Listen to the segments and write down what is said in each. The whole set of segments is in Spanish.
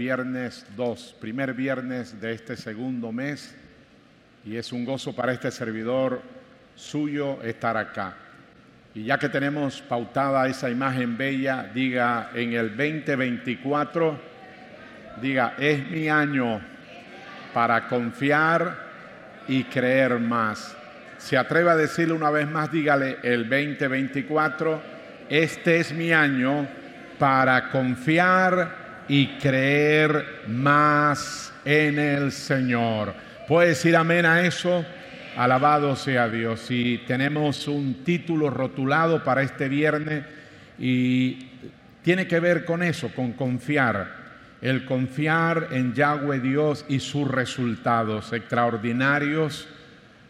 viernes 2, primer viernes de este segundo mes, y es un gozo para este servidor suyo estar acá. Y ya que tenemos pautada esa imagen bella, diga en el 2024, diga, es mi año para confiar y creer más. Se atreve a decirle una vez más, dígale el 2024, este es mi año para confiar y creer más en el Señor. ¿Puede decir amén a eso? Alabado sea Dios. Y tenemos un título rotulado para este viernes y tiene que ver con eso, con confiar. El confiar en Yahweh Dios y sus resultados extraordinarios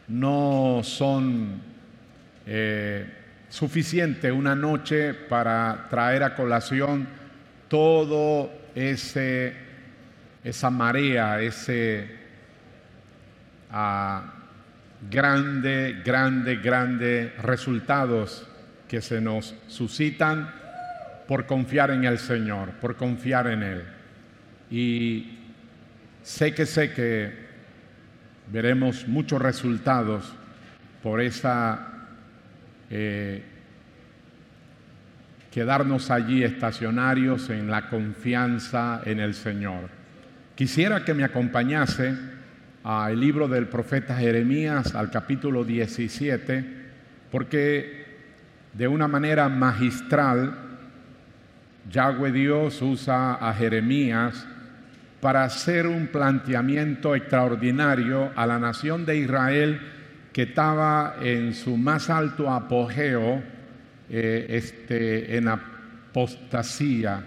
no son eh, suficientes una noche para traer a colación todo ese esa marea, ese ah, grande, grande, grande resultados que se nos suscitan por confiar en el Señor, por confiar en Él. Y sé que sé que veremos muchos resultados por esa eh, quedarnos allí estacionarios en la confianza en el Señor. Quisiera que me acompañase al libro del profeta Jeremías, al capítulo 17, porque de una manera magistral, Yahweh Dios usa a Jeremías para hacer un planteamiento extraordinario a la nación de Israel que estaba en su más alto apogeo eh, este, en apostasía.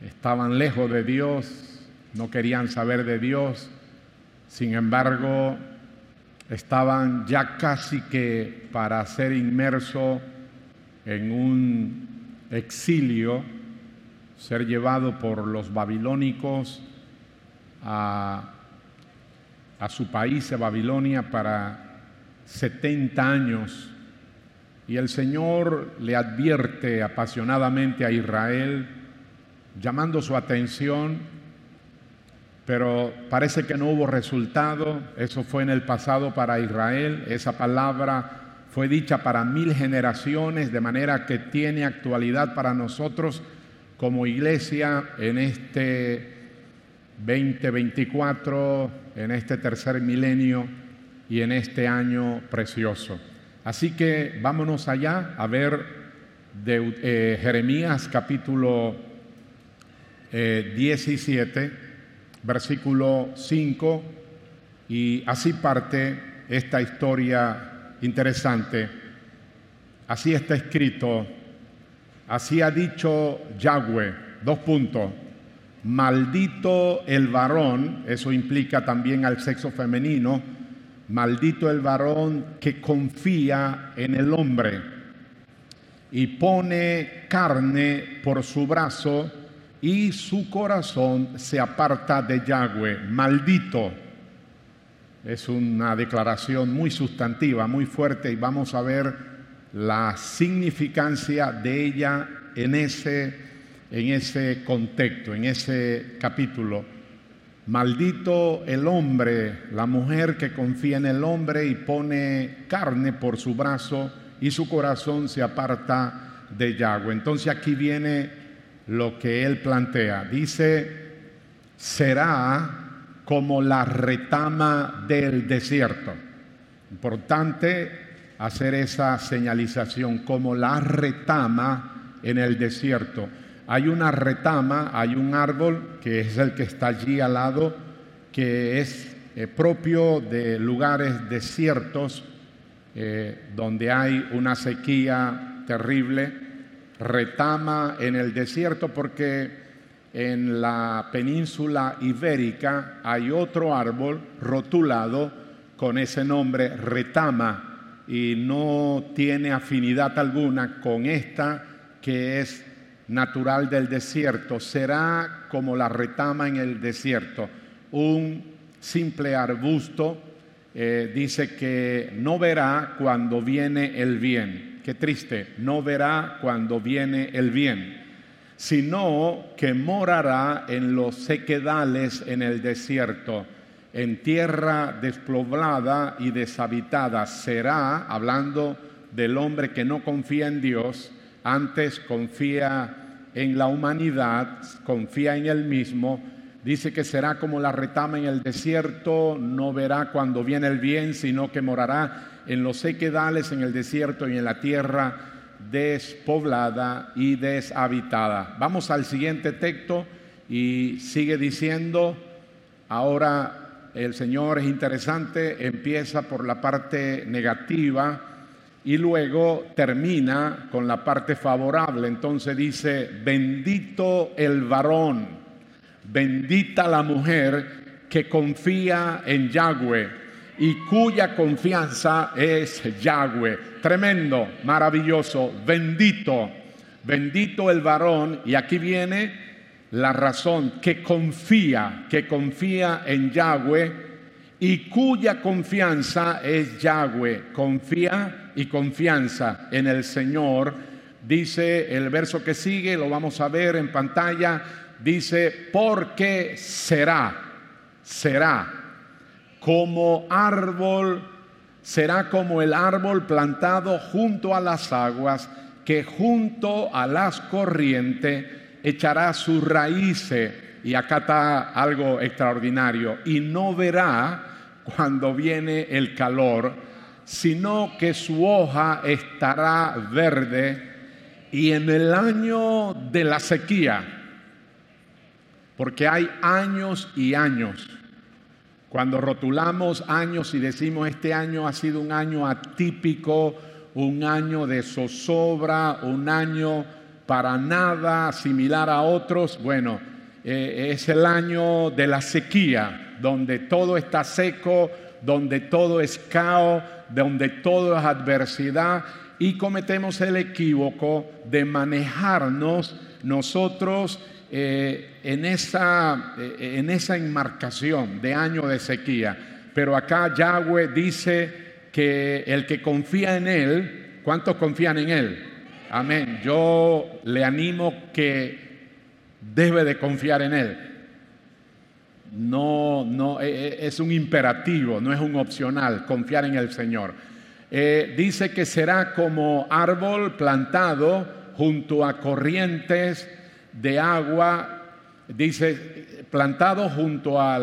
Estaban lejos de Dios, no querían saber de Dios, sin embargo, estaban ya casi que para ser inmerso en un exilio, ser llevado por los babilónicos a, a su país, de Babilonia, para 70 años. Y el Señor le advierte apasionadamente a Israel, llamando su atención pero parece que no hubo resultado. Eso fue en el pasado para Israel. Esa palabra fue dicha para mil generaciones, de manera que tiene actualidad para nosotros como iglesia en este 2024, en este tercer milenio y en este año precioso. Así que vámonos allá a ver de, eh, Jeremías capítulo 17 eh, versículo 5, y así parte esta historia interesante. Así está escrito, así ha dicho Yahweh, dos puntos, maldito el varón, eso implica también al sexo femenino, maldito el varón que confía en el hombre y pone carne por su brazo, y su corazón se aparta de Yahweh. Maldito. Es una declaración muy sustantiva, muy fuerte y vamos a ver la significancia de ella en ese, en ese contexto, en ese capítulo. Maldito el hombre, la mujer que confía en el hombre y pone carne por su brazo y su corazón se aparta de Yahweh. Entonces aquí viene lo que él plantea. Dice, será como la retama del desierto. Importante hacer esa señalización, como la retama en el desierto. Hay una retama, hay un árbol que es el que está allí al lado, que es eh, propio de lugares desiertos eh, donde hay una sequía terrible. Retama en el desierto porque en la península ibérica hay otro árbol rotulado con ese nombre retama y no tiene afinidad alguna con esta que es natural del desierto. Será como la retama en el desierto, un simple arbusto. Eh, dice que no verá cuando viene el bien qué triste, no verá cuando viene el bien. sino que morará en los sequedales en el desierto, en tierra despoblada y deshabitada. Será, hablando del hombre que no confía en Dios, antes confía en la humanidad, confía en él mismo, dice que será como la retama en el desierto, no verá cuando viene el bien, sino que morará en los sequedales, en el desierto y en la tierra despoblada y deshabitada. Vamos al siguiente texto y sigue diciendo, ahora el Señor es interesante, empieza por la parte negativa y luego termina con la parte favorable. Entonces dice, bendito el varón, bendita la mujer que confía en Yahweh y cuya confianza es Yahweh. Tremendo, maravilloso, bendito, bendito el varón. Y aquí viene la razón, que confía, que confía en Yahweh y cuya confianza es Yahweh. Confía y confianza en el Señor. Dice el verso que sigue, lo vamos a ver en pantalla, dice, porque será, será como árbol, será como el árbol plantado junto a las aguas, que junto a las corrientes echará sus raíces. Y acá está algo extraordinario. Y no verá cuando viene el calor, sino que su hoja estará verde. Y en el año de la sequía, porque hay años y años, cuando rotulamos años y decimos este año ha sido un año atípico, un año de zozobra, un año para nada similar a otros, bueno, eh, es el año de la sequía, donde todo está seco, donde todo es caos, donde todo es adversidad y cometemos el equívoco de manejarnos nosotros eh, en, esa, eh, en esa enmarcación de año de sequía. Pero acá Yahweh dice que el que confía en Él, ¿cuántos confían en Él? Amén. Yo le animo que debe de confiar en Él. No, no, e, e, es un imperativo, no es un opcional, confiar en el Señor. Eh, dice que será como árbol plantado junto a corrientes de agua, dice, plantado junto a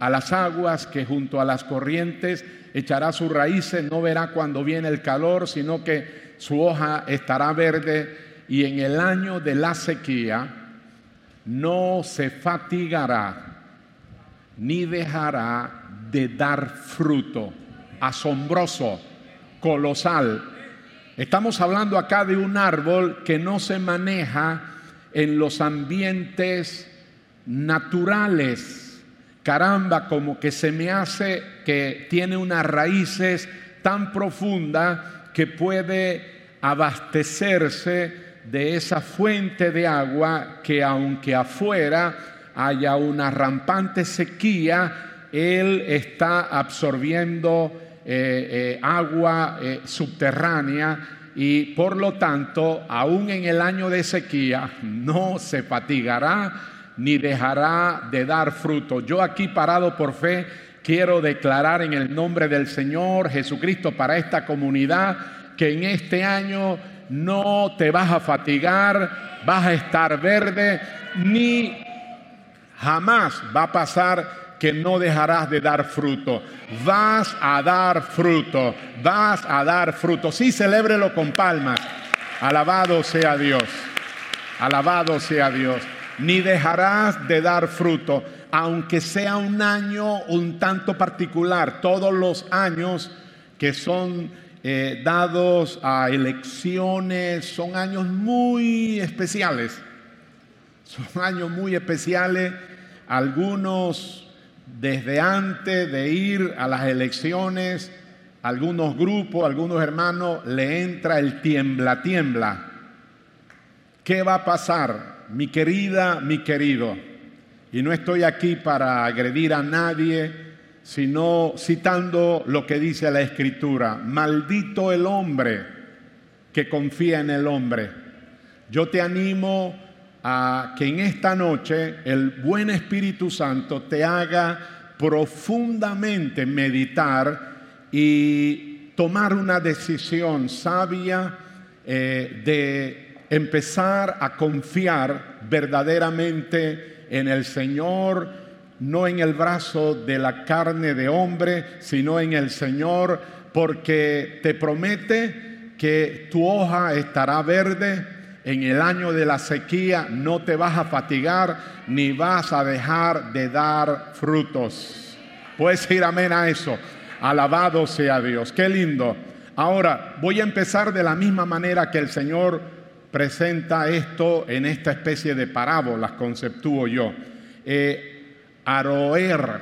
las aguas, que junto a las corrientes echará sus raíces, no verá cuando viene el calor, sino que su hoja estará verde y en el año de la sequía no se fatigará ni dejará de dar fruto. Asombroso, colosal. Estamos hablando acá de un árbol que no se maneja en los ambientes naturales. Caramba, como que se me hace que tiene unas raíces tan profundas que puede abastecerse de esa fuente de agua que aunque afuera haya una rampante sequía, él está absorbiendo eh, eh, agua eh, subterránea y por lo tanto, aún en el año de sequía, no se fatigará ni dejará de dar fruto. Yo aquí parado por fe quiero declarar en el nombre del Señor Jesucristo para esta comunidad que en este año no te vas a fatigar, vas a estar verde, ni jamás va a pasar que no dejarás de dar fruto. Vas a dar fruto, vas a dar fruto. Sí, celébrelo con palmas. Alabado sea Dios, alabado sea Dios. Ni dejarás de dar fruto, aunque sea un año un tanto particular. Todos los años que son eh, dados a elecciones son años muy especiales. Son años muy especiales. Algunos desde antes de ir a las elecciones, algunos grupos, algunos hermanos, le entra el tiembla, tiembla. ¿Qué va a pasar, mi querida, mi querido? Y no estoy aquí para agredir a nadie, sino citando lo que dice la Escritura. Maldito el hombre que confía en el hombre. Yo te animo a que en esta noche el buen Espíritu Santo te haga profundamente meditar y tomar una decisión sabia eh, de empezar a confiar verdaderamente en el Señor, no en el brazo de la carne de hombre, sino en el Señor, porque te promete que tu hoja estará verde, en el año de la sequía no te vas a fatigar ni vas a dejar de dar frutos. Puedes decir amén a eso. Alabado sea Dios. Qué lindo. Ahora voy a empezar de la misma manera que el Señor presenta esto en esta especie de parábolas, conceptúo yo. Eh, aroer,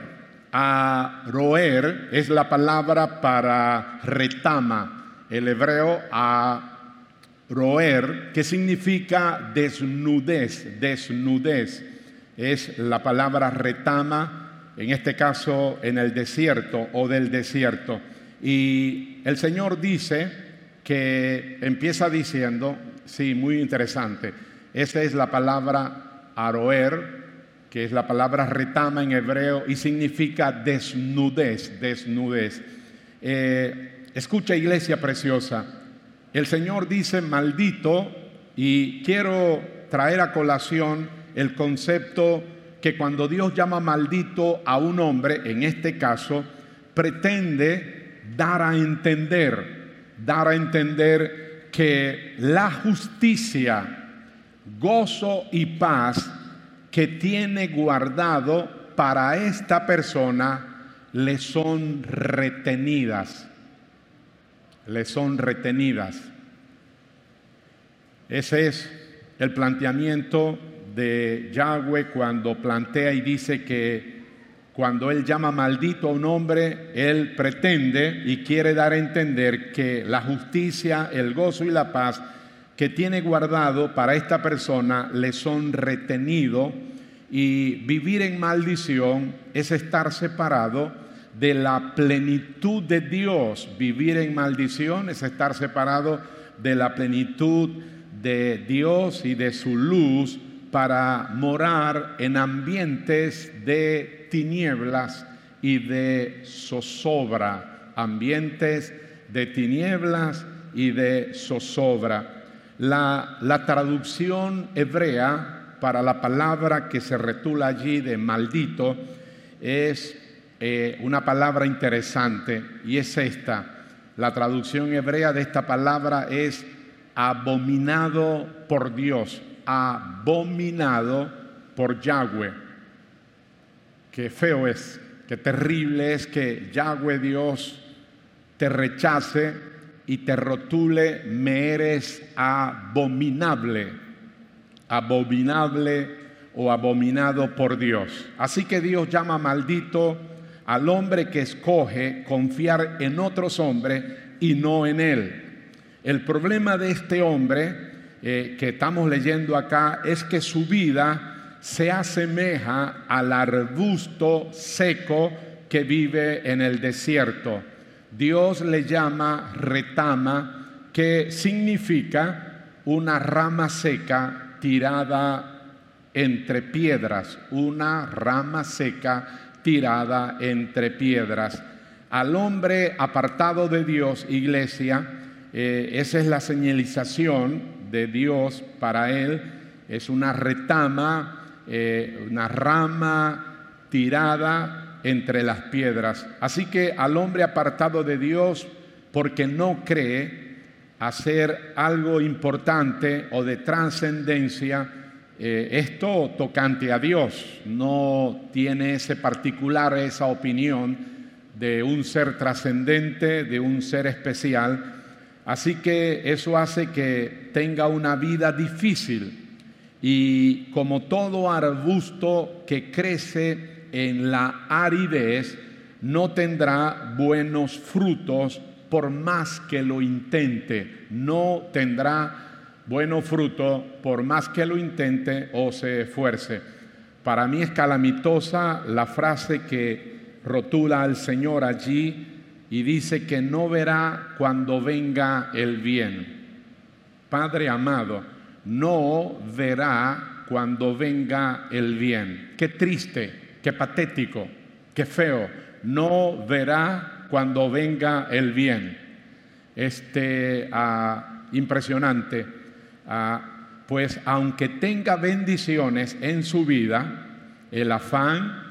aroer es la palabra para retama, el hebreo a roer, que significa desnudez, desnudez. Es la palabra retama, en este caso en el desierto o del desierto. Y el Señor dice que empieza diciendo, sí, muy interesante, esa es la palabra aroer, que es la palabra retama en hebreo y significa desnudez, desnudez. Eh, escucha iglesia preciosa, el Señor dice maldito y quiero traer a colación el concepto que cuando Dios llama maldito a un hombre, en este caso, pretende dar a entender, dar a entender que la justicia, gozo y paz que tiene guardado para esta persona le son retenidas le son retenidas. Ese es el planteamiento de Yahweh cuando plantea y dice que cuando Él llama maldito a un hombre, Él pretende y quiere dar a entender que la justicia, el gozo y la paz que tiene guardado para esta persona le son retenido y vivir en maldición es estar separado de la plenitud de Dios. Vivir en maldición es estar separado de la plenitud de Dios y de su luz para morar en ambientes de tinieblas y de zozobra, ambientes de tinieblas y de zozobra. La, la traducción hebrea para la palabra que se retula allí de maldito es eh, una palabra interesante y es esta. La traducción hebrea de esta palabra es abominado por Dios, abominado por Yahweh. Qué feo es, qué terrible es que Yahweh Dios te rechace y te rotule, me eres abominable, abominable o abominado por Dios. Así que Dios llama maldito al hombre que escoge confiar en otros hombres y no en él. El problema de este hombre eh, que estamos leyendo acá es que su vida se asemeja al arbusto seco que vive en el desierto. Dios le llama retama, que significa una rama seca tirada entre piedras, una rama seca tirada entre piedras. Al hombre apartado de Dios, iglesia, eh, esa es la señalización de Dios para él, es una retama, eh, una rama tirada entre las piedras. Así que al hombre apartado de Dios, porque no cree hacer algo importante o de trascendencia, eh, esto tocante a Dios, no tiene ese particular, esa opinión de un ser trascendente, de un ser especial. Así que eso hace que tenga una vida difícil y como todo arbusto que crece en la aridez, no tendrá buenos frutos por más que lo intente, no tendrá bueno fruto por más que lo intente o se esfuerce. Para mí es calamitosa la frase que rotula al Señor allí y dice que no verá cuando venga el bien. Padre amado, no verá cuando venga el bien. Qué triste, qué patético, qué feo. No verá cuando venga el bien. Este, ah, impresionante. Ah, pues aunque tenga bendiciones en su vida, el afán,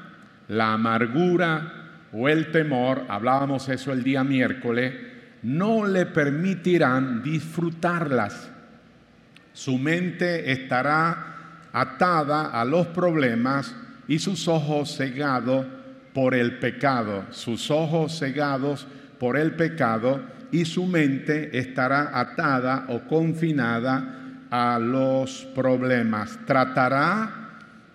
la amargura o el temor, hablábamos eso el día miércoles, no le permitirán disfrutarlas. Su mente estará atada a los problemas y sus ojos cegados por el pecado, sus ojos cegados por el pecado y su mente estará atada o confinada a los problemas. Tratará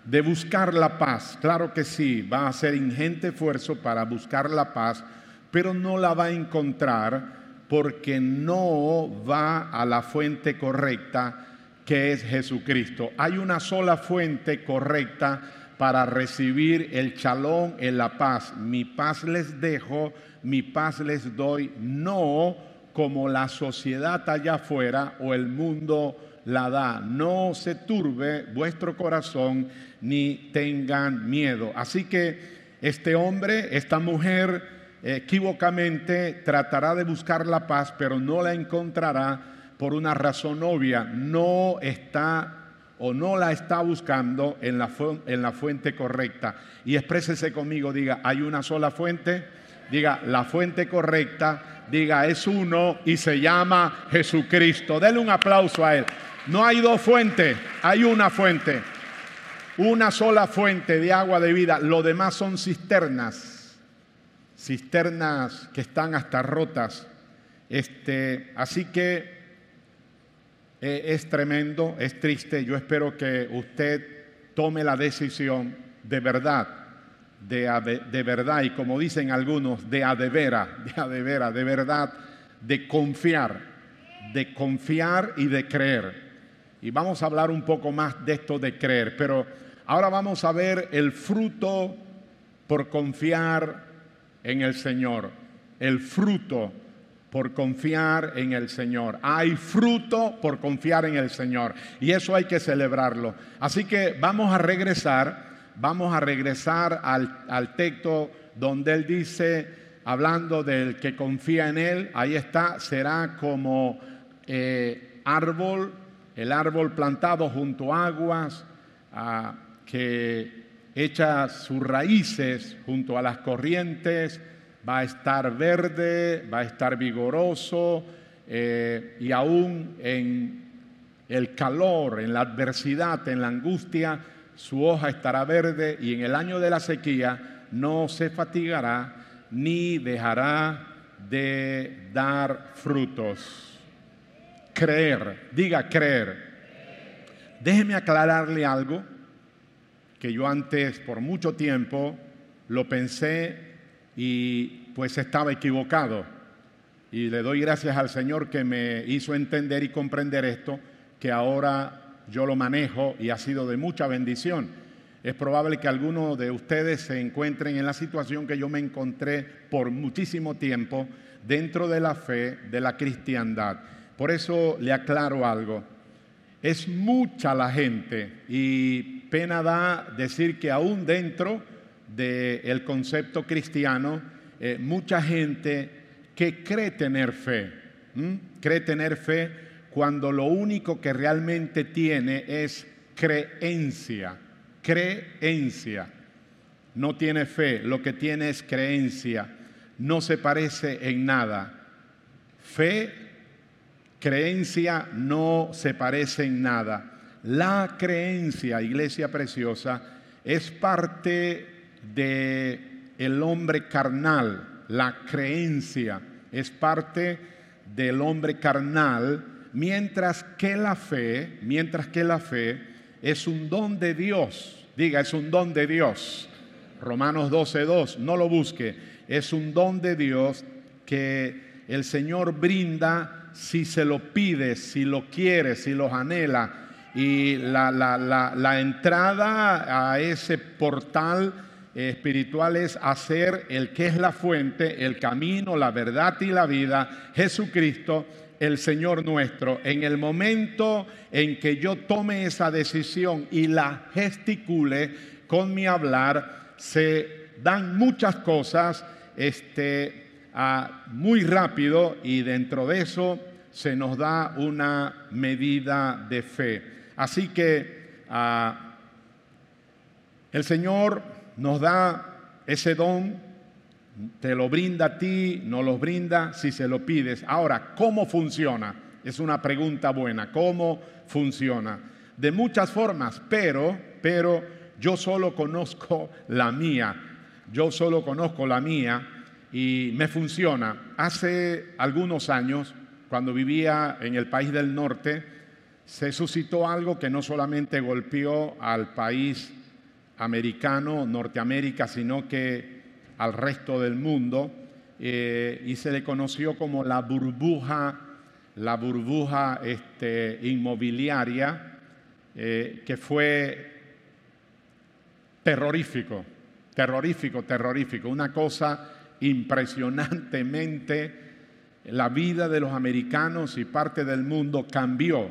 de buscar la paz. Claro que sí, va a hacer ingente esfuerzo para buscar la paz, pero no la va a encontrar porque no va a la fuente correcta que es Jesucristo. Hay una sola fuente correcta para recibir el chalón en la paz. Mi paz les dejo, mi paz les doy, no como la sociedad allá afuera o el mundo la da. No se turbe vuestro corazón ni tengan miedo. Así que este hombre, esta mujer, equivocamente tratará de buscar la paz, pero no la encontrará por una razón obvia. No está o no la está buscando en la, en la fuente correcta. Y exprésese conmigo, diga, hay una sola fuente, diga, la fuente correcta, diga, es uno y se llama Jesucristo. Dele un aplauso a él. No hay dos fuentes, hay una fuente. Una sola fuente de agua de vida. Lo demás son cisternas. Cisternas que están hasta rotas. Este, así que eh, es tremendo, es triste. Yo espero que usted tome la decisión de verdad, de, de verdad, y como dicen algunos, de a de vera, de a de vera, de verdad, de confiar, de confiar y de creer. Y vamos a hablar un poco más de esto de creer, pero ahora vamos a ver el fruto por confiar en el Señor. El fruto por confiar en el Señor. Hay fruto por confiar en el Señor. Y eso hay que celebrarlo. Así que vamos a regresar, vamos a regresar al, texto donde Él dice, hablando del que confía en Él, ahí está, será como eh, árbol el árbol plantado junto a aguas, que echa sus raíces junto a las corrientes, va a estar verde, va a estar vigoroso eh, y aún en el calor, en la adversidad, en la angustia, su hoja estará verde y en el año de la sequía no se fatigará ni dejará de dar frutos creer. Diga creer. Déjeme aclararle algo que yo antes por mucho tiempo lo pensé y pues estaba equivocado. Y le doy gracias al Señor que me hizo entender y comprender esto, que ahora yo lo manejo y ha sido de mucha bendición. Es probable que algunos de ustedes se encuentren en la situación que yo me encontré por muchísimo tiempo dentro de la fe de la cristiandad. Por eso le aclaro algo. Es mucha la gente y pena da decir que aún dentro del concepto cristiano, eh, mucha gente que cree tener fe, cree tener fe cuando lo único que realmente tiene es creencia, creencia. No tiene fe, lo que tiene es creencia, no se parece en nada. Fe Creencia no se parece en nada. La creencia, iglesia preciosa, es parte de el hombre carnal. La creencia es parte del hombre carnal, mientras que la fe, mientras que la fe es un don de Dios. Diga, es un don de Dios. Romanos 12:2, no lo busque. Es un don de Dios que el Señor brinda si se lo pide, si lo quiere, si lo anhela. Y la, entrada a ese portal espiritual es hacer el que es la fuente, el camino, la verdad y la vida, Jesucristo, el Señor nuestro, en el momento en que yo tome esa decisión y la gesticule con mi hablar, se dan muchas cosas este, muy rápido y dentro de eso se nos da una medida de fe. Así que ah, el Señor nos da ese don te lo brinda a ti, no lo brinda si se lo pides. Ahora, ¿cómo funciona? Es una pregunta buena. ¿Cómo funciona? De muchas formas, pero, pero yo solo conozco la mía. Yo solo conozco la mía y me funciona. Hace algunos años, cuando vivía en el país del norte, se suscitó algo que no solamente golpeó al país americano, Norteamérica, sino que al resto del mundo eh, y se le conoció como la burbuja, la burbuja este, inmobiliaria, eh, que fue terrorífico, terrorífico, terrorífico, una cosa impresionantemente, la vida de los americanos y parte del mundo cambió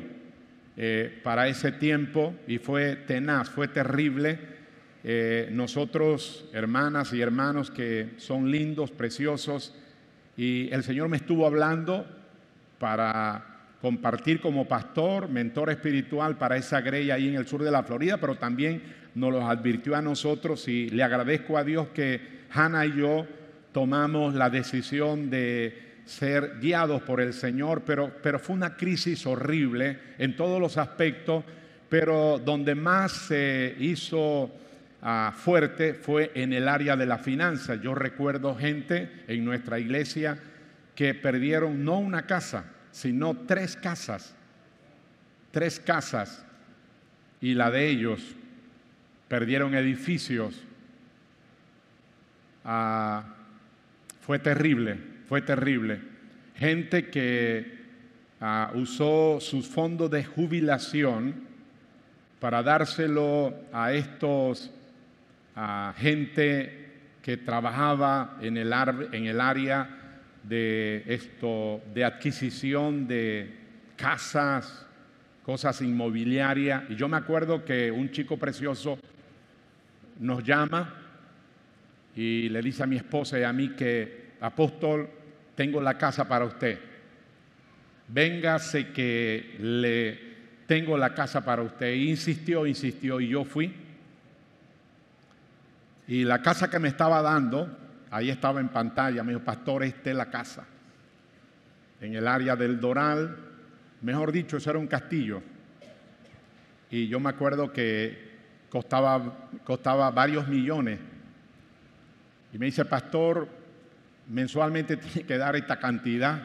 eh, para ese tiempo y fue tenaz, fue terrible. Eh, nosotros, hermanas y hermanos que son lindos, preciosos, y el Señor me estuvo hablando para compartir como pastor, mentor espiritual para esa grey ahí en el sur de la Florida, pero también nos lo advirtió a nosotros y le agradezco a Dios que Hannah y yo tomamos la decisión de ser guiados por el Señor, pero, pero fue una crisis horrible en todos los aspectos, pero donde más se hizo fuerte fue en el área de la finanza. Yo recuerdo gente en nuestra iglesia que perdieron no una casa, sino tres casas. Tres casas. Y la de ellos perdieron edificios. Ah, fue terrible, fue terrible. Gente que ah, usó sus fondos de jubilación para dárselo a estos a gente que trabajaba en el, en el área de esto, de adquisición de casas, cosas inmobiliarias. Y yo me acuerdo que un chico precioso nos llama y le dice a mi esposa y a mí que, apóstol, tengo la casa para usted. Véngase que le tengo la casa para usted. insistió, insistió y yo fui. Y la casa que me estaba dando, ahí estaba en pantalla, me dijo, pastor, esta es la casa. En el área del Doral, mejor dicho, eso era un castillo. Y yo me acuerdo que costaba, costaba varios millones. Y me dice, pastor, mensualmente tiene que dar esta cantidad,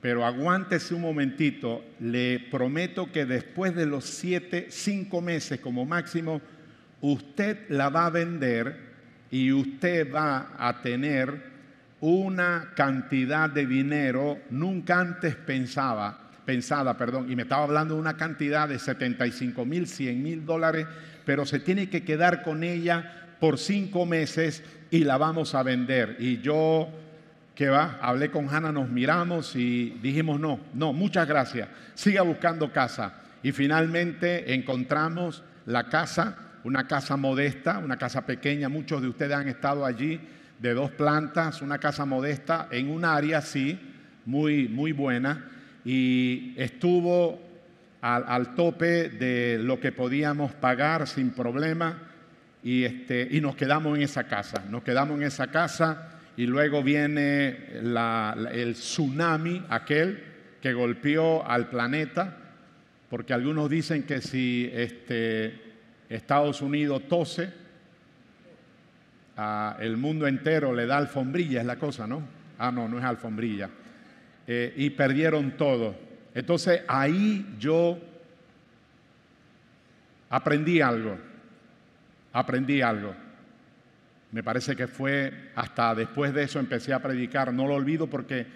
pero aguántese un momentito, le prometo que después de los siete, cinco meses como máximo, usted la va a vender y usted va a tener una cantidad de dinero nunca antes pensaba, pensada, perdón, y me estaba hablando de una cantidad de 75 mil, 100 mil dólares, pero se tiene que quedar con ella por cinco meses y la vamos a vender. Y yo, ¿qué va? Hablé con Hanna, nos miramos y dijimos, no, no, muchas gracias, siga buscando casa. Y finalmente encontramos la casa una casa modesta, una casa pequeña, muchos de ustedes han estado allí, de dos plantas, una casa modesta en un área, sí, muy, muy buena, y estuvo al, tope de lo que podíamos pagar sin problema, y, este, y nos quedamos en esa casa, nos quedamos en esa casa, y luego viene el tsunami, aquel que golpeó al planeta, porque algunos dicen que si este, Estados Unidos tose, el mundo entero le da alfombrilla, es la cosa, ¿no? Ah, no, no es alfombrilla. Eh, y perdieron todo. Entonces ahí yo aprendí algo, aprendí algo. Me parece que fue hasta después de eso empecé a predicar, no lo olvido porque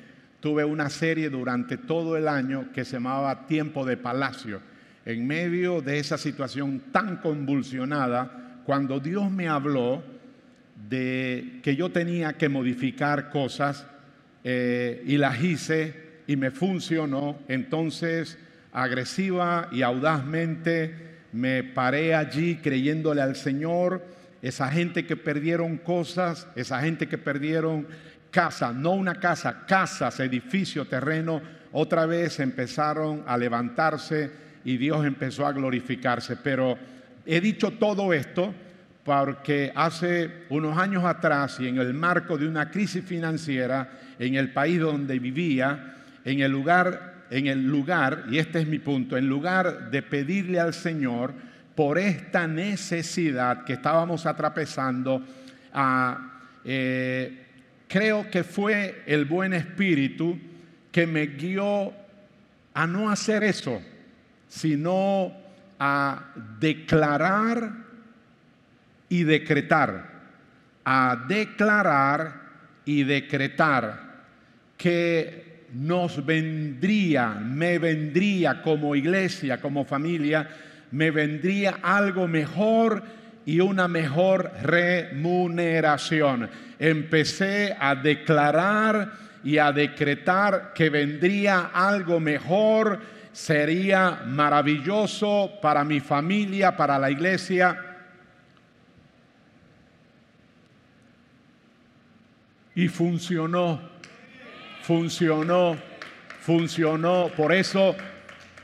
tuve una serie durante todo el año que se llamaba Tiempo de Palacio en medio de esa situación tan convulsionada, cuando Dios me habló de que yo tenía que modificar cosas eh, y las hice y me funcionó. Entonces, agresiva y audazmente, me paré allí creyéndole al Señor. Esa gente que perdieron cosas, esa gente que perdieron casa, no una casa, casas, edificio, terreno, otra vez empezaron a levantarse y Dios empezó a glorificarse. Pero he dicho todo esto porque hace unos años atrás y en el marco de una crisis financiera en el país donde vivía, en el lugar, en el lugar, y este es mi punto, en lugar de pedirle al Señor por esta necesidad que estábamos atrapezando, eh, creo que fue el buen espíritu que me guió a no hacer eso, sino a declarar y decretar, a declarar y decretar que nos vendría, me vendría como iglesia, como familia, me vendría algo mejor y una mejor remuneración. Empecé a declarar y a decretar que vendría algo mejor, sería maravilloso para mi familia, para la iglesia y funcionó, funcionó, funcionó. Por eso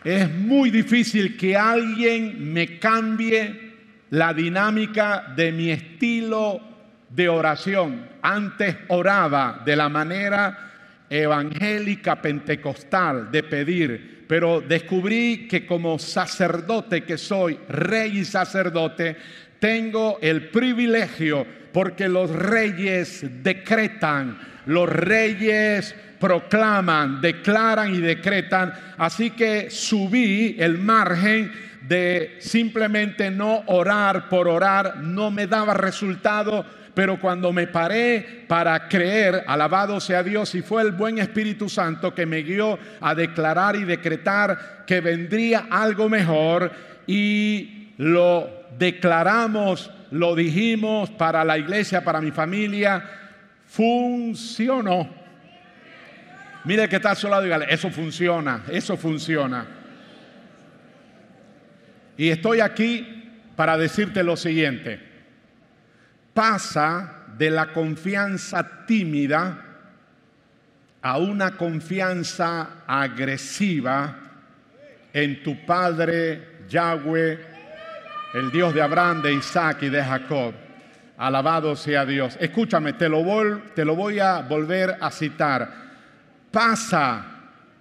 es muy difícil que alguien me cambie la dinámica de mi estilo de oración. Antes oraba de la manera evangélica pentecostal de pedir, pero descubrí que como sacerdote que soy, rey y sacerdote, tengo el privilegio porque los reyes decretan, los reyes proclaman, declaran y decretan. Así que subí el margen de simplemente no orar por orar, no me daba resultado, pero cuando me paré para creer, alabado sea Dios, y fue el buen Espíritu Santo que me guió a declarar y decretar que vendría algo mejor y lo declaramos lo dijimos para la iglesia, para mi familia, funcionó. Mire que está a su lado y dígale, eso funciona, eso funciona. Y estoy aquí para decirte lo siguiente. Pasa de la confianza tímida a una confianza agresiva en tu Padre Yahweh el Dios de Abraham, de Isaac y de Jacob. Alabado sea Dios. Escúchame, te lo, voy, te lo voy a volver a citar. Pasa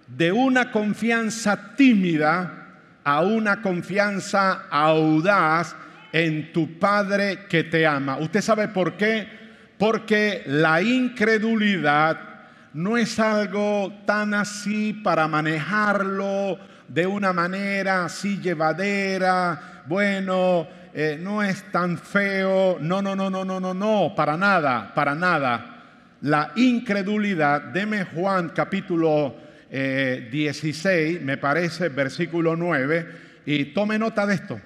de una confianza tímida a una confianza audaz en tu Padre que te ama. ¿Usted sabe por qué? Porque la incredulidad no es algo tan así para manejarlo de una manera así llevadera, bueno, eh, no es tan feo. No, no, no, no, no, no, no, para nada, para nada. La incredulidad, deme Juan capítulo 16, eh, me parece, versículo 9, y tome nota de esto.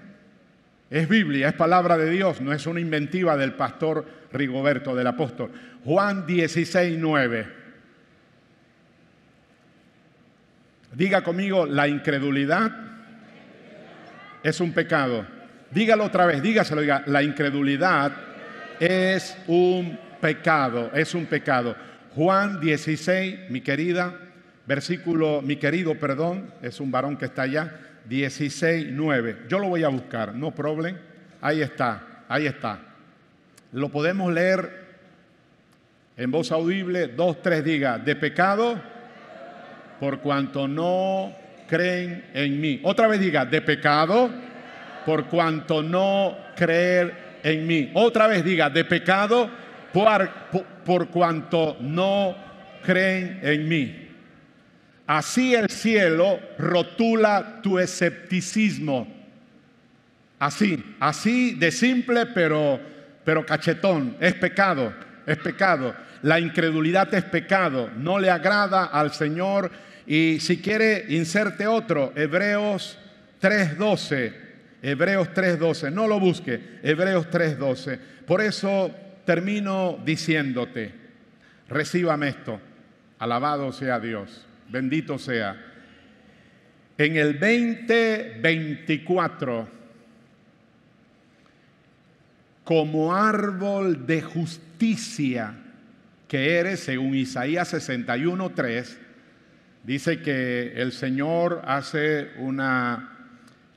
Es Biblia, es palabra de Dios, no es una inventiva del pastor Rigoberto, del apóstol. Juan 16, 9. Diga conmigo, la incredulidad es un pecado. Dígalo otra vez, dígaselo, diga, la incredulidad es un pecado, es un pecado. Juan 16, mi querida, versículo, mi querido, perdón, es un varón que está allá, 16, 9. Yo lo voy a buscar, no problem. Ahí está, ahí está. Lo podemos leer en voz audible, dos, tres, diga, de pecado, por cuanto no creen en mí. Otra vez diga, de pecado, por cuanto no creer en mí. Otra vez diga, de pecado, por, por, cuanto no creen en mí. Así el cielo rotula tu escepticismo. Así, así de simple, pero, pero cachetón. Es pecado, es pecado. La incredulidad es pecado. No le agrada al Señor y si quiere, inserte otro, Hebreos 3.12. Hebreos 3.12. No lo busque, Hebreos 3.12. Por eso termino diciéndote, recíbame esto, alabado sea Dios. Bendito sea. En el 2024, como árbol de justicia que eres, según Isaías 61.3, dice que el Señor hace una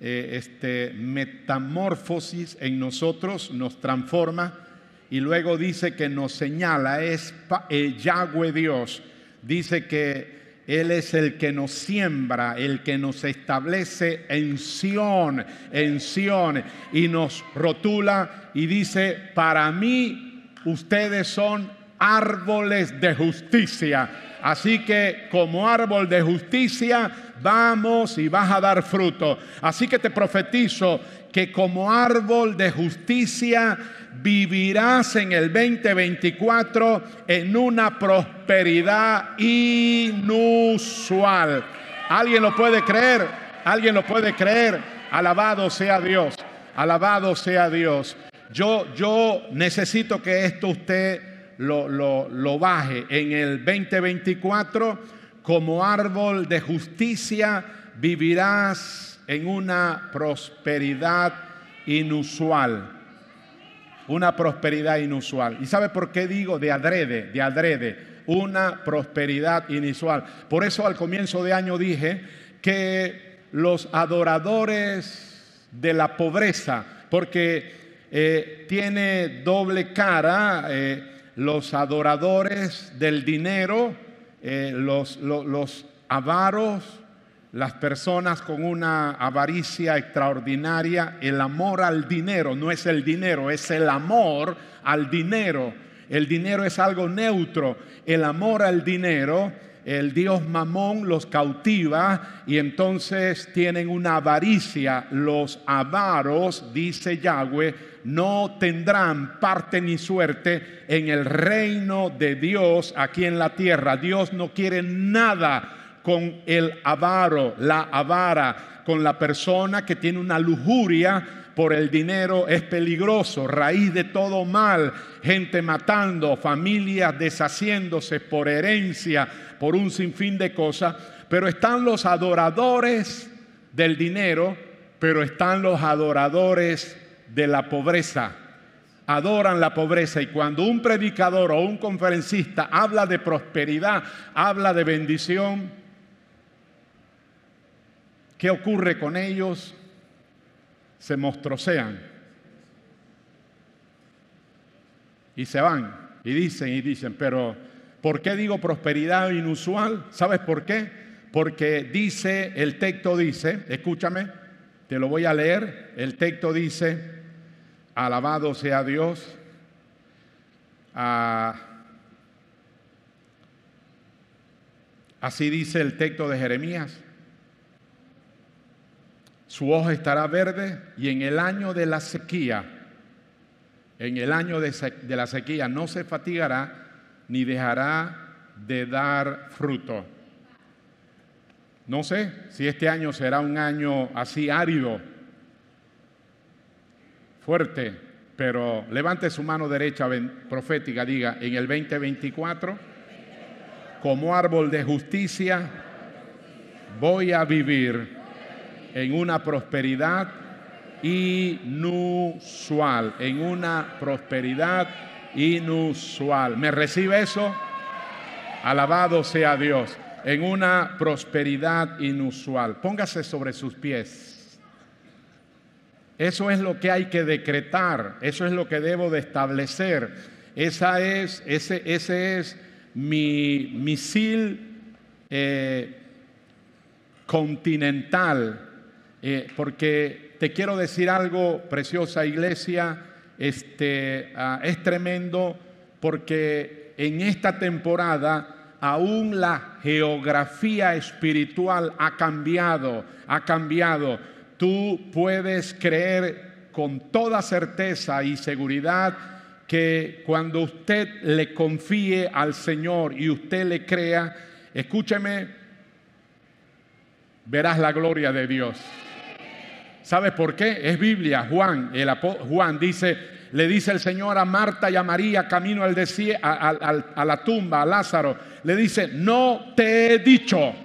eh, este, metamorfosis en nosotros, nos transforma y luego dice que nos señala, es eh, Yahweh Dios, dice que Él es el que nos siembra, el que nos establece en Sión, en Sión, y nos rotula y dice, para mí ustedes son árboles de justicia. Así que como árbol de justicia vamos y vas a dar fruto. Así que te profetizo que como árbol de justicia vivirás en el 2024 en una prosperidad inusual. ¿Alguien lo puede creer? ¿Alguien lo puede creer? Alabado sea Dios. Alabado sea Dios. Yo, yo necesito que esto usted lo, lo, baje en el 2024 como árbol de justicia vivirás en una prosperidad inusual. Una prosperidad inusual. ¿Y sabe por qué digo de adrede, de adrede? Una prosperidad inusual. Por eso al comienzo de año dije que los adoradores de la pobreza, porque eh, tiene doble cara, eh, los adoradores del dinero, eh, los, los, avaros, las personas con una avaricia extraordinaria, el amor al dinero, no es el dinero, es el amor al dinero. El dinero es algo neutro, el amor al dinero el dios Mamón los cautiva y entonces tienen una avaricia. Los avaros, dice Yahweh, no tendrán parte ni suerte en el reino de Dios aquí en la tierra. Dios no quiere nada con el avaro, la avara, con la persona que tiene una lujuria por el dinero es peligroso, raíz de todo mal, gente matando, familias deshaciéndose por herencia, por un sinfín de cosas, pero están los adoradores del dinero, pero están los adoradores de la pobreza. Adoran la pobreza y cuando un predicador o un conferencista habla de prosperidad, habla de bendición, ¿qué ocurre con ellos? Se mostrosean y se van y dicen y dicen, pero ¿por qué digo prosperidad inusual? ¿Sabes por qué? Porque dice, el texto dice, escúchame, te lo voy a leer, el texto dice, alabado sea Dios, así dice el texto de Jeremías, su hoja estará verde y en el año de la sequía, en el año de, la sequía no se fatigará ni dejará de dar fruto. No sé si este año será un año así árido, fuerte, pero levante su mano derecha profética, diga, en el 2024, como árbol de justicia, voy a vivir en una prosperidad inusual, en una prosperidad inusual. ¿Me recibe eso? Alabado sea Dios, en una prosperidad inusual. Póngase sobre sus pies. Eso es lo que hay que decretar, eso es lo que debo de establecer. Esa es, ese, ese es mi misil eh, continental eh, porque te quiero decir algo, preciosa iglesia, este, ah, es tremendo porque en esta temporada aún la geografía espiritual ha cambiado, ha cambiado. Tú puedes creer con toda certeza y seguridad que cuando usted le confíe al Señor y usted le crea, escúcheme, verás la gloria de Dios ¿Sabe por qué? Es Biblia. Juan, el Juan dice, le dice el Señor a Marta y a María camino al a, a, la tumba, a Lázaro. Le dice, no te he dicho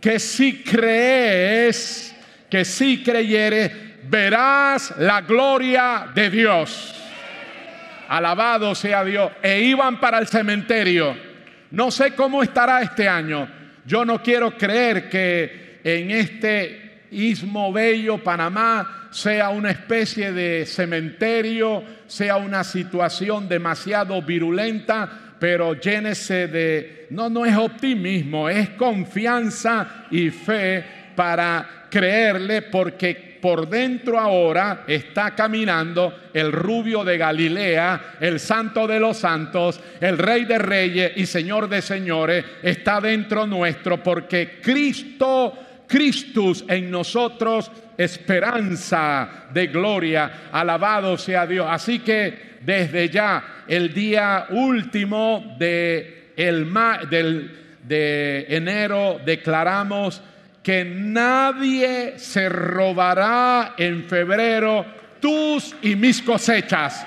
que si crees, que si creyeres, verás la gloria de Dios. Alabado sea Dios. E iban para el cementerio. No sé cómo estará este año. Yo no quiero creer que en este istmo bello, Panamá, sea una especie de cementerio, sea una situación demasiado virulenta, pero llénese de, no, no es optimismo, es confianza y fe para creerle porque por dentro ahora está caminando el rubio de Galilea, el santo de los santos, el rey de reyes y señor de señores, está dentro nuestro porque Cristo, Christus en nosotros, esperanza de gloria, alabado sea Dios. Así que desde ya, el día último de, el, de enero, declaramos que nadie se robará en febrero tus y mis cosechas.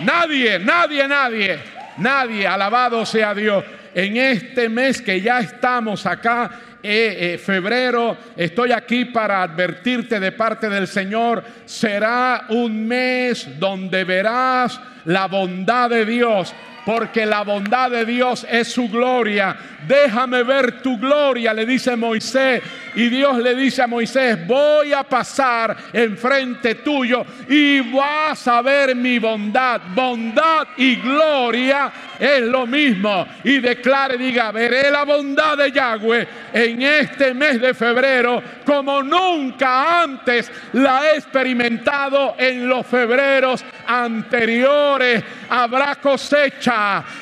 Nadie, nadie, nadie, nadie, alabado sea Dios. En este mes que ya estamos acá, eh, eh, febrero, estoy aquí para advertirte de parte del Señor, será un mes donde verás la bondad de Dios porque la bondad de Dios es su gloria. Déjame ver tu gloria, le dice Moisés. Y Dios le dice a Moisés, voy a pasar enfrente tuyo y vas a ver mi bondad. Bondad y gloria es lo mismo. Y declare, diga, veré la bondad de Yahweh en este mes de febrero como nunca antes la he experimentado en los febreros anteriores. Habrá cosecha,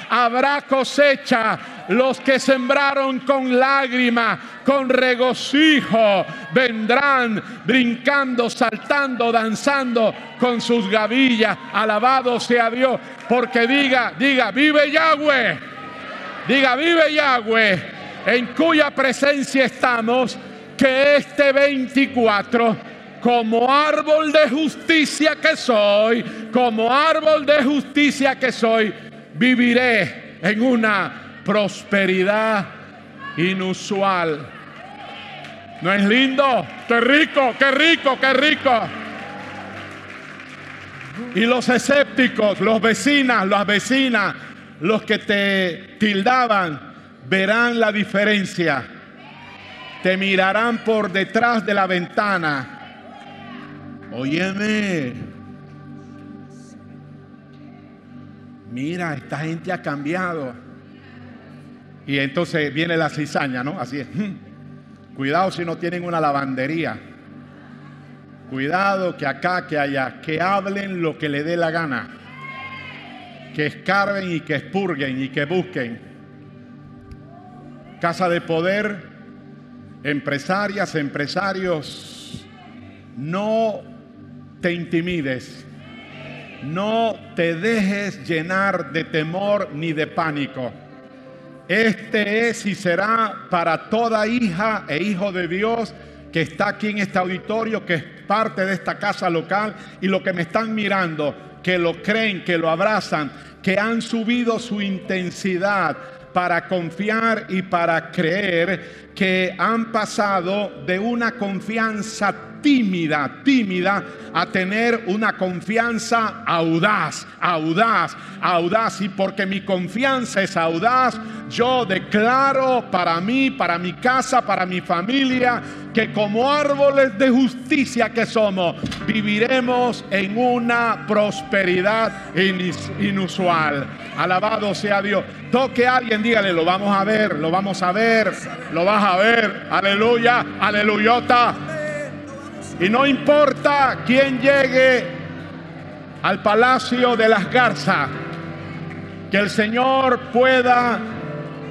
habrá cosecha los que sembraron con lágrima, con regocijo, vendrán brincando, saltando, danzando con sus gavillas. Alabado sea Dios. Porque diga, diga, vive Yahweh. Diga, vive Yahweh. En cuya presencia estamos. Que este 24 como árbol de justicia que soy, como árbol de justicia que soy, viviré en una prosperidad inusual. ¿No es lindo? ¡Qué rico, qué rico, qué rico! Y los escépticos, los vecinas, las vecinas, los que te tildaban, verán la diferencia. Te mirarán por detrás de la ventana. Óyeme. Mira, esta gente ha cambiado. Y entonces viene la cizaña, ¿no? Así es. Cuidado si no tienen una lavandería. Cuidado que acá, que allá, que hablen lo que le dé la gana. Que escarben y que expurguen y que busquen. Casa de poder, empresarias, empresarios, no te intimides. No te dejes llenar de temor ni de pánico. Este es y será para toda hija e hijo de Dios que está aquí en este auditorio, que es parte de esta casa local y lo que me están mirando, que lo creen, que lo abrazan, que han subido su intensidad para confiar y para creer, que han pasado de una confianza tímida, tímida, a tener una confianza audaz, audaz, audaz. Y porque mi confianza es audaz, yo declaro para mí, para mi casa, para mi familia, que como árboles de justicia que somos, viviremos en una prosperidad inusual. Alabado sea Dios. Toque a alguien, dígale, lo vamos a ver, lo vamos a ver, lo vas a ver. Aleluya, aleluyota. Y no importa quién llegue al palacio de las garzas, que el Señor pueda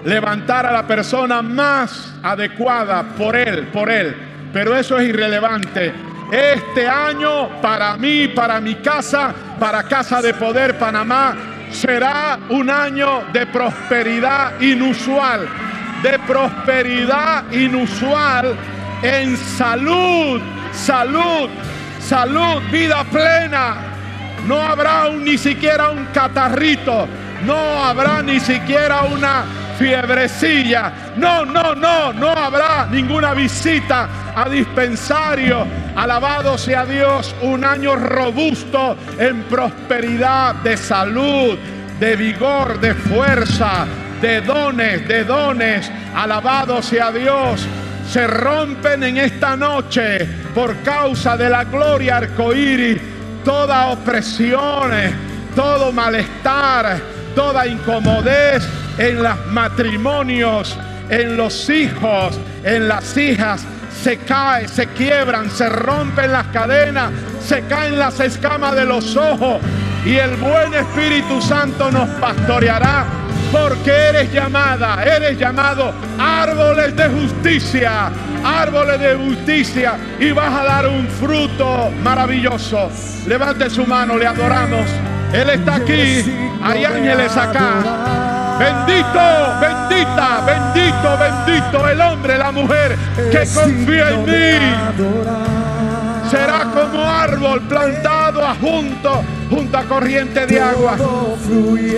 levantar a la persona más adecuada por Él, por Él. Pero eso es irrelevante. Este año para mí, para mi casa, para Casa de Poder Panamá, será un año de prosperidad inusual, de prosperidad inusual en salud, salud, salud, vida plena. No habrá ni siquiera un catarrito, no habrá ni siquiera una fiebrecilla. No, no, no, no habrá ninguna visita a dispensario. Alabado sea Dios, un año robusto en prosperidad, de salud, de vigor, de fuerza, de dones, de dones. Alabado sea Dios. Se rompen en esta noche por causa de la gloria arcoíris toda opresión, todo malestar, toda incomodez en los matrimonios, en los hijos, en las hijas. Se cae, se quiebran, se rompen las cadenas, se caen las escamas de los ojos y el buen Espíritu Santo nos pastoreará porque eres llamada, eres llamado árboles de justicia, árboles de justicia y vas a dar un fruto maravilloso. Levante su mano, le adoramos. Él está aquí, hay ángeles acá. Bendito, bendita, bendito, bendito el hombre, la mujer que confía en mí será como árbol plantado a junto, junto a corriente de agua.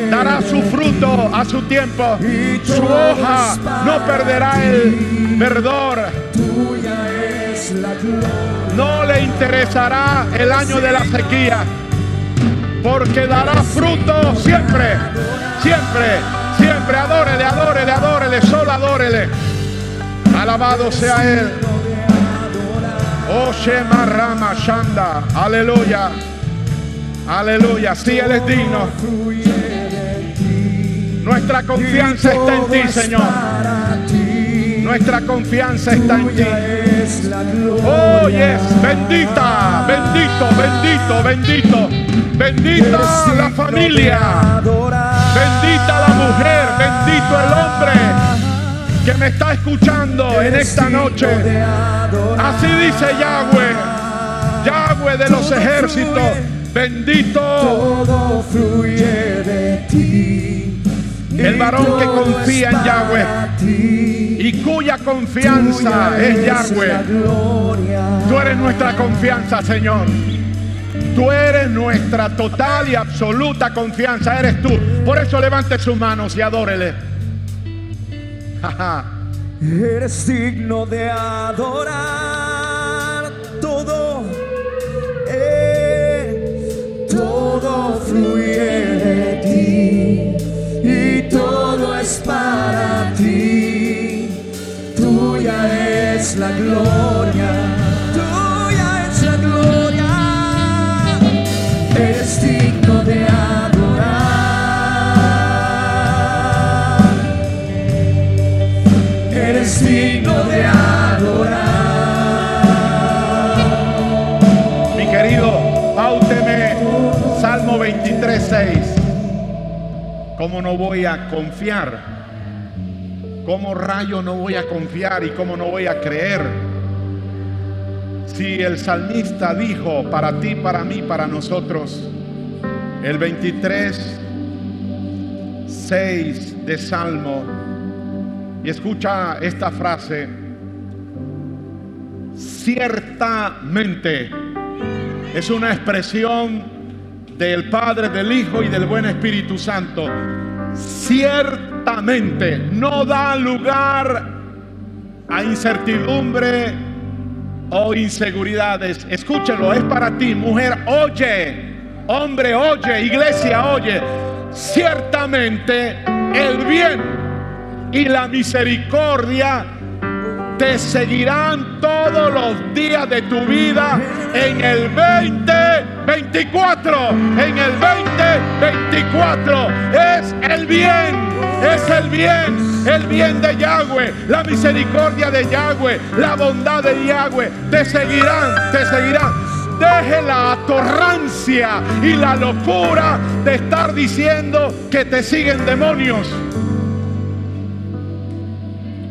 Dará su fruto a su tiempo. Su hoja no perderá el verdor. No le interesará el año de la sequía. Porque dará fruto siempre, siempre, siempre. Adórele, adórele, adórele, solo adórele. Alabado sea Él. Oh Shema Rama Shanda. Aleluya. Aleluya. Sí, Él es digno. Nuestra confianza está en ti, Señor. Nuestra confianza está en ti. Oh, yes. Bendita, bendito, bendito, bendito. Bendita la familia. Bendita la mujer. Bendito el hombre que me está escuchando en esta noche. Así dice Yahweh, Yahweh de los ejércitos, bendito. Todo fluye de ti. El varón que confía en Yahweh y cuya confianza es Yahweh. Tú eres nuestra confianza, Señor. Tú eres nuestra total y absoluta confianza, eres tú. Por eso levante sus manos y adórele. Eres digno de adorar todo. Eh, todo fluye de ti y todo es para ti. Tuya es la gloria. ¿Cómo no voy a confiar? ¿Cómo rayo no voy a confiar y cómo no voy a creer? Si el salmista dijo para ti, para mí, para nosotros, el 23, 6 de Salmo, y escucha esta frase. Ciertamente es una expresión del Padre, del Hijo y del buen Espíritu Santo. Ciertamente no da lugar a incertidumbre o inseguridades. Escúchelo, es para ti, mujer, oye, hombre, oye, iglesia, oye. Ciertamente el bien y la misericordia te seguirán todos los días de tu vida en el 2024. En el 2024 es el bien, es el bien, el bien de Yahweh, la misericordia de Yahweh, la bondad de Yahweh. Te seguirán, te seguirán. Deje la atorrancia y la locura de estar diciendo que te siguen demonios.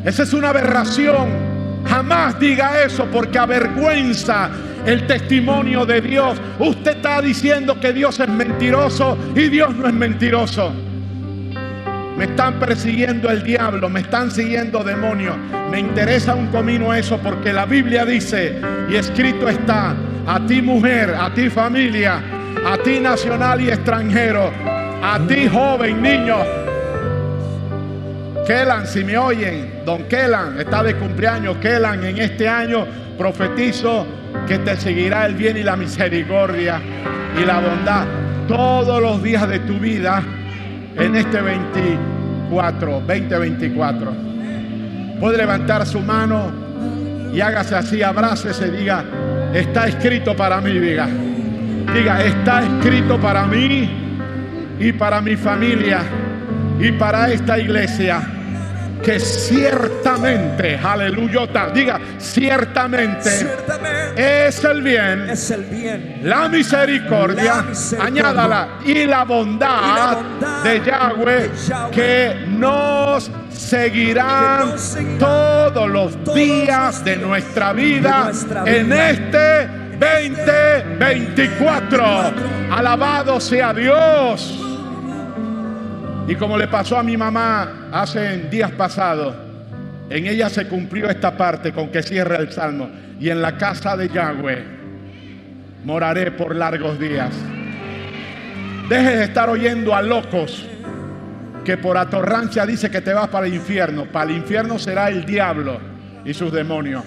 Esa es una aberración. Jamás diga eso porque avergüenza el testimonio de Dios. Usted está diciendo que Dios es mentiroso y Dios no es mentiroso. Me están persiguiendo el diablo, me están siguiendo demonios. Me interesa un comino eso porque la Biblia dice y escrito está, a ti mujer, a ti familia, a ti nacional y extranjero, a ti joven, niño. Kelan, si me oyen, don Kelan está de cumpleaños. Kelan, en este año profetizo que te seguirá el bien y la misericordia y la bondad todos los días de tu vida en este 24, 2024. Puede levantar su mano y hágase así, abrácese, diga, está escrito para mí, diga. Diga, está escrito para mí y para mi familia y para esta iglesia que ciertamente, aleluya, diga, ciertamente, Ciertamente es el bien, es el bien. la misericordia, La misericordia añádala, y la bondad, y la bondad de Yahweh de Yahweh que nos seguirán que nos seguirán todos los todos días de nuestra de vida nuestra en este 2024. Alabado sea Dios. Y como le pasó a mi mamá hace días pasados, en ella se cumplió esta parte con que cierra el salmo. Y en la casa de Yahweh moraré por largos días. Deje de estar oyendo a locos que por atorrancia dice que te vas para el infierno. Para el infierno será el diablo y sus demonios.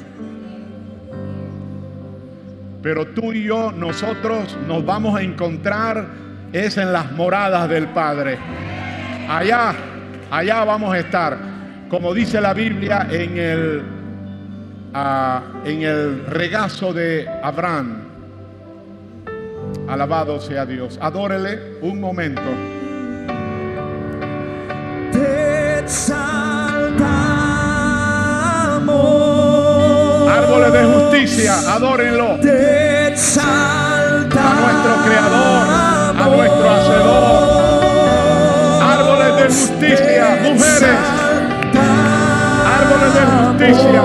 Pero tú y yo, nosotros nos vamos a encontrar es en las moradas del Padre. Allá, allá vamos a estar. Como dice la Biblia en el, ah, en el regazo de Abraham. Alabado sea Dios. Adórele un momento. Te exaltamos. Árboles de justicia, adórenlo. Te exaltamos. Justicia,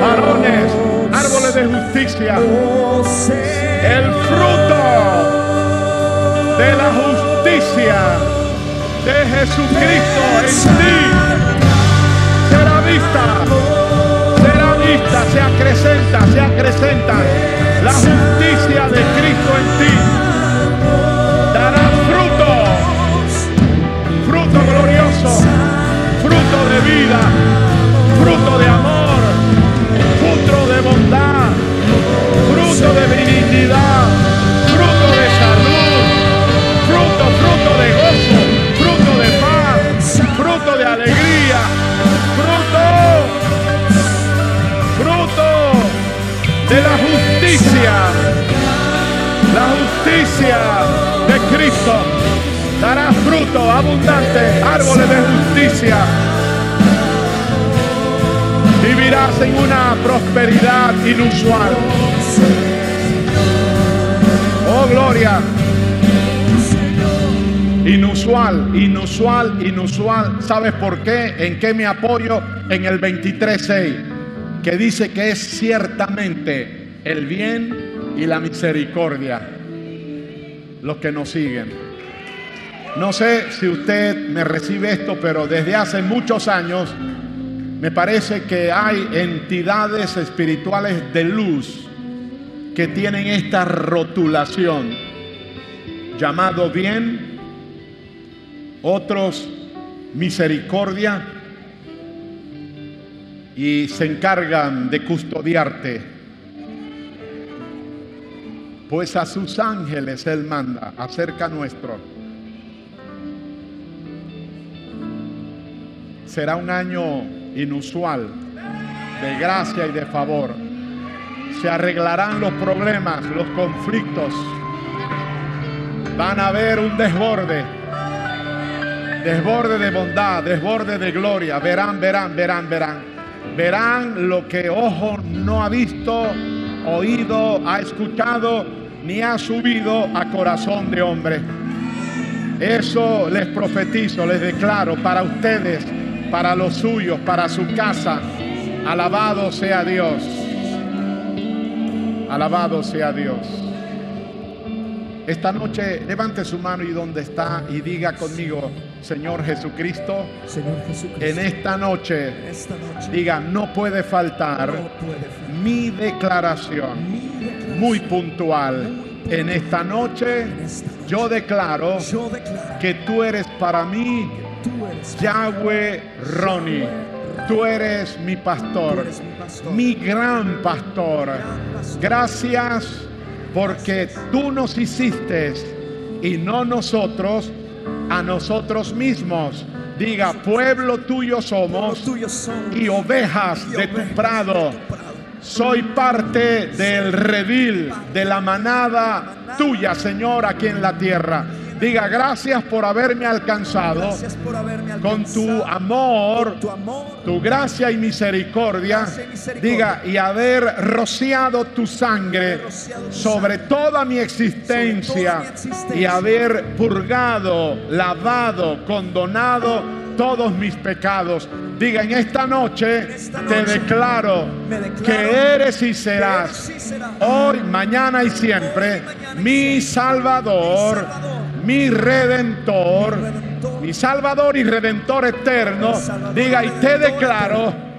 varones. Árboles de justicia. El fruto de la justicia de Jesucristo en ti será vista, será vista, se acrecenta, se acrecenta la justicia de Cristo en ti. Dará fruto, fruto glorioso, fruto de vida, fruto de amor, fruto de bondad, fruto de benignidad, fruto de salud, fruto, fruto de gozo, fruto de paz, fruto de alegría, fruto, fruto de la justicia, la justicia de Cristo dará fruto abundante, árboles de justicia. Vivirás en una prosperidad inusual. Oh, gloria. Inusual, inusual, inusual. ¿Sabes por qué? ¿En qué me apoyo? En el 23.6, que dice que es ciertamente el bien y la misericordia los que nos siguen. No sé si usted me recibe esto, pero desde hace muchos años me parece que hay entidades espirituales de luz que tienen esta rotulación llamado bien, otros misericordia y se encargan de custodiarte. Pues a sus ángeles Él manda acerca nuestro. Será un año inusual de gracia y de favor. Se arreglarán los problemas, los conflictos. Van a haber un desborde. Desborde de bondad, desborde de gloria. Verán, verán, verán, verán. Verán lo que ojo no ha visto, oído ha escuchado, ni ha subido a corazón de hombre. Eso les profetizo, les declaro para ustedes, para los suyos, para su casa. Alabado sea Dios. Alabado sea Dios. esta noche levante su mano y donde está y diga conmigo, Señor Jesucristo, Señor Jesucristo, en esta noche, esta noche diga, no puede faltar no puede faltar mi declaración mi declaración. muy puntual. En esta noche yo declaro que tú eres para mí Yahweh Ronnie. Tú eres mi pastor, mi gran pastor. Gracias porque tú nos hiciste y no nosotros a nosotros mismos. Diga, pueblo tuyo somos y ovejas y de tu ovejas prado. de tu prado. Soy parte del redil, de la manada tuya, Señor, aquí en la tierra. Diga, gracias por haberme alcanzado Gracias por haberme con tu amor, con tu amor, tu gracia y misericordia. Gracia y misericordia. Diga, y haber rociado tu sangre Haber rociado tu sobre sangre. toda mi existencia toda mi existencia. y haber purgado, lavado, condonado todos mis pecados. Diga, en esta noche En esta te declaro que eres y serás eres y serás hoy, mañana y siempre Hoy, mañana y mi siempre, Salvador, mi Salvador, mi Redentor, mi Salvador y Redentor eterno. Diga, y te declaro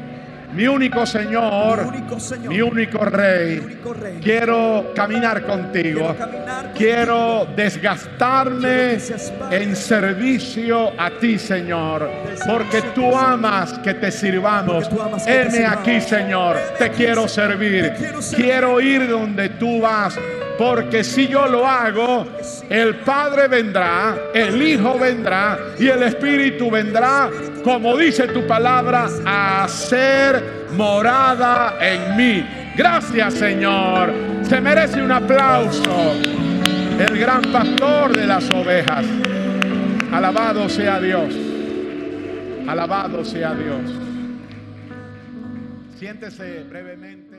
mi único Señor, mi único Rey. Quiero caminar contigo. Quiero desgastarme en servicio a ti, Señor, porque tú amas que te sirvamos. Heme aquí, Señor. Te quiero servir. Quiero ir donde tú vas, porque si yo lo hago, el Padre vendrá, el Hijo vendrá y el Espíritu vendrá, como dice tu palabra, a hacer morada en mí. Gracias, Señor. Se merece un aplauso el gran pastor de las ovejas. Alabado sea Dios. Alabado sea Dios. Siéntese brevemente.